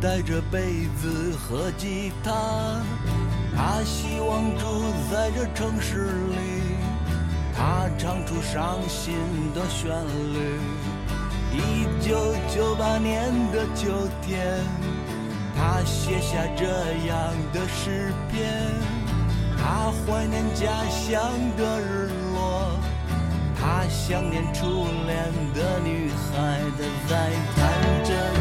带着被子和吉他，他希望住在这城市里，他唱出伤心的旋律。一九九八年的秋天，他写下这样的诗篇，他怀念家乡的日落，他想念初恋的女孩子在弹着。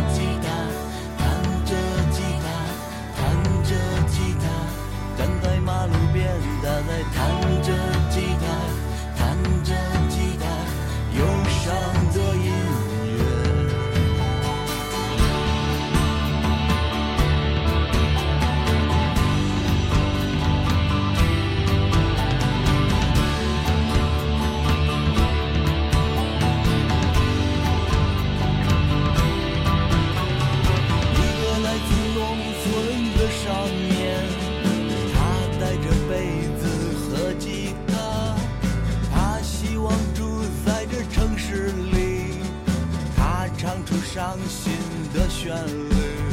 伤心的旋律。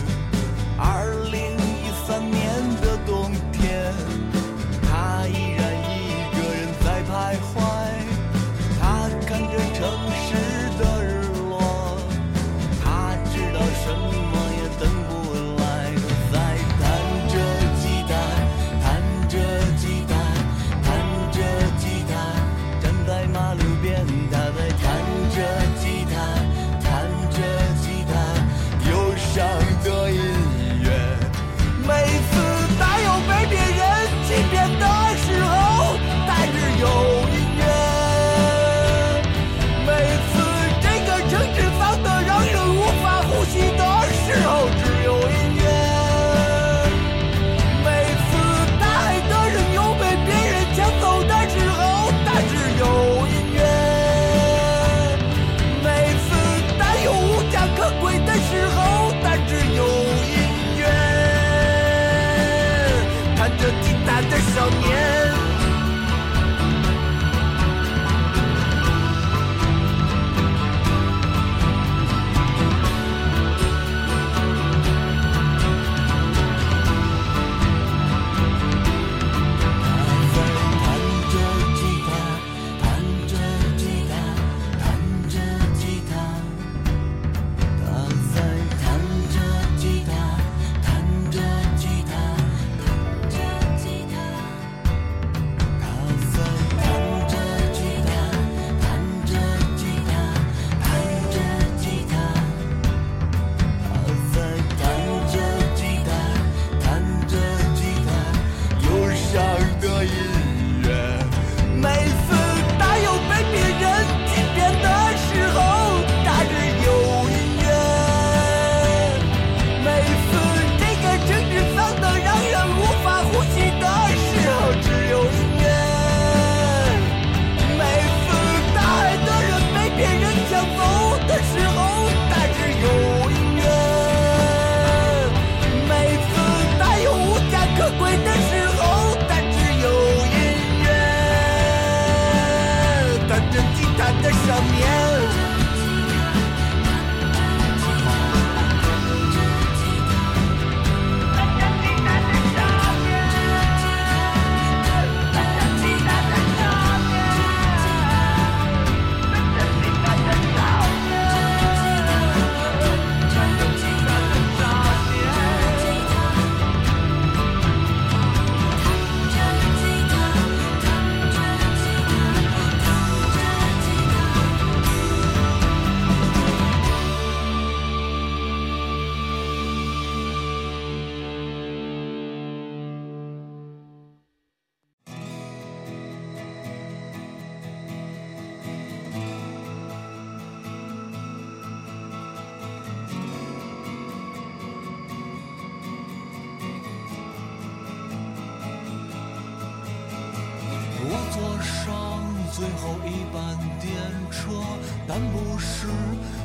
我坐上最后一班电车，但不是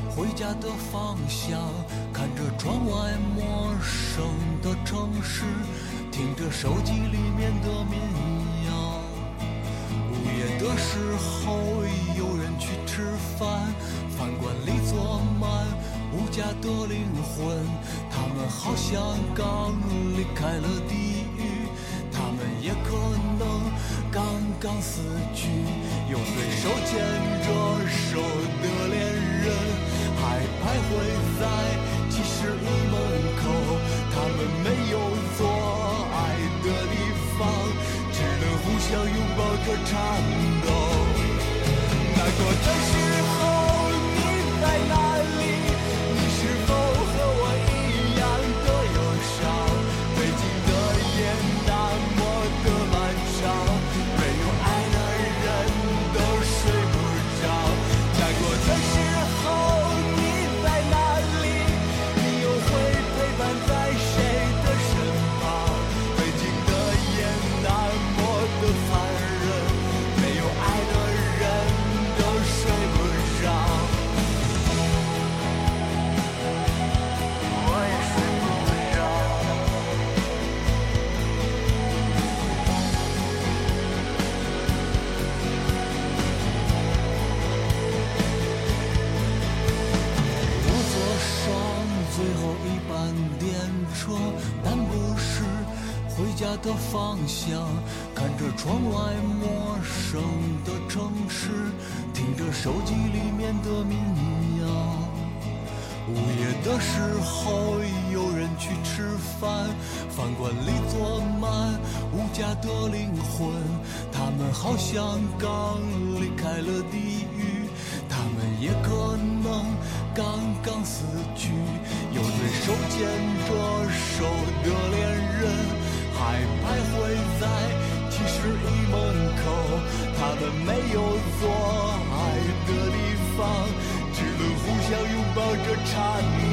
回家的方向。看着窗外陌生的城市，听着手机里面的民谣。午夜的时候，有人去吃饭，饭馆里坐满无家的灵魂，他们好像刚离开了地狱，他们也可能。刚刚死去。又随手牵着手的方向。看着窗外陌生的城市，听着手机里面的民谣。午夜的时候，有人去吃饭，饭馆里坐满无家的灵魂，他们好像刚离开了地狱，他们也可能刚刚死去，有对手牵着手的他们没有做爱的地方只能互相拥抱着缠绵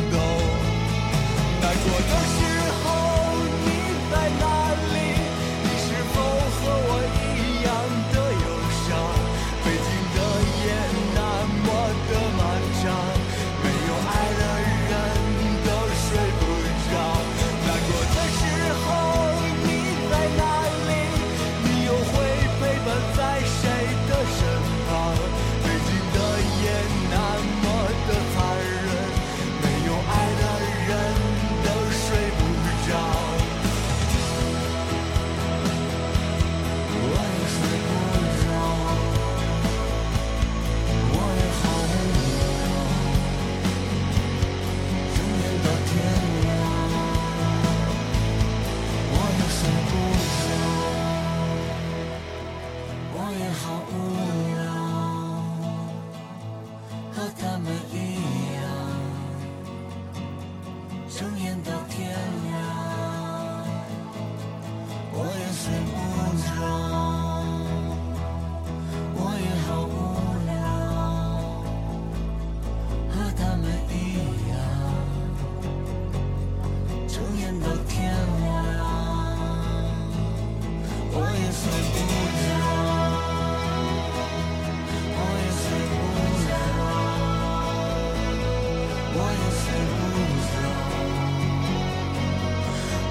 我也睡不着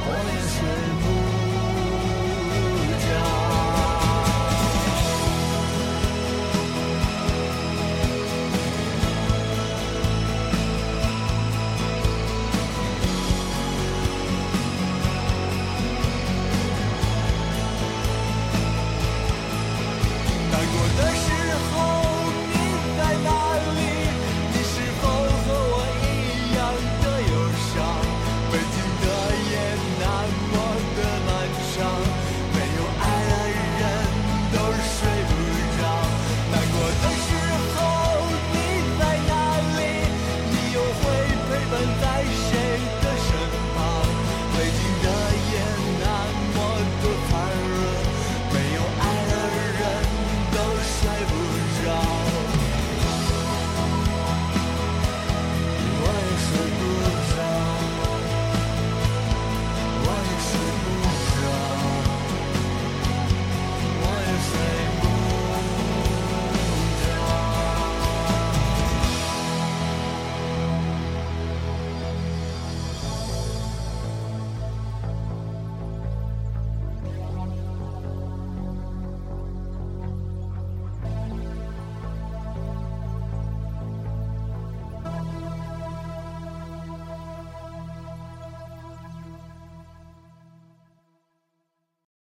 我也睡不